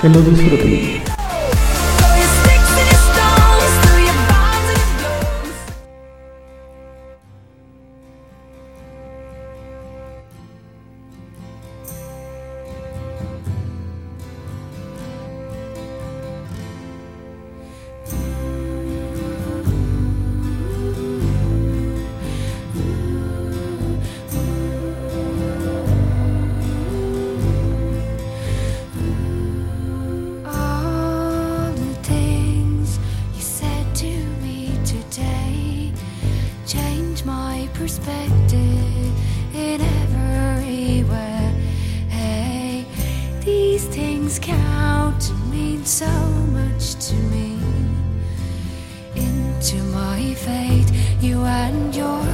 Que lo disfruten. And mean so much to me. Into my fate, you and your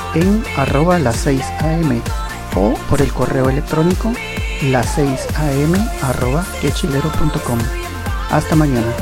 en arroba las 6 am o por el correo electrónico las 6 am arroba quechilero.com. Hasta mañana.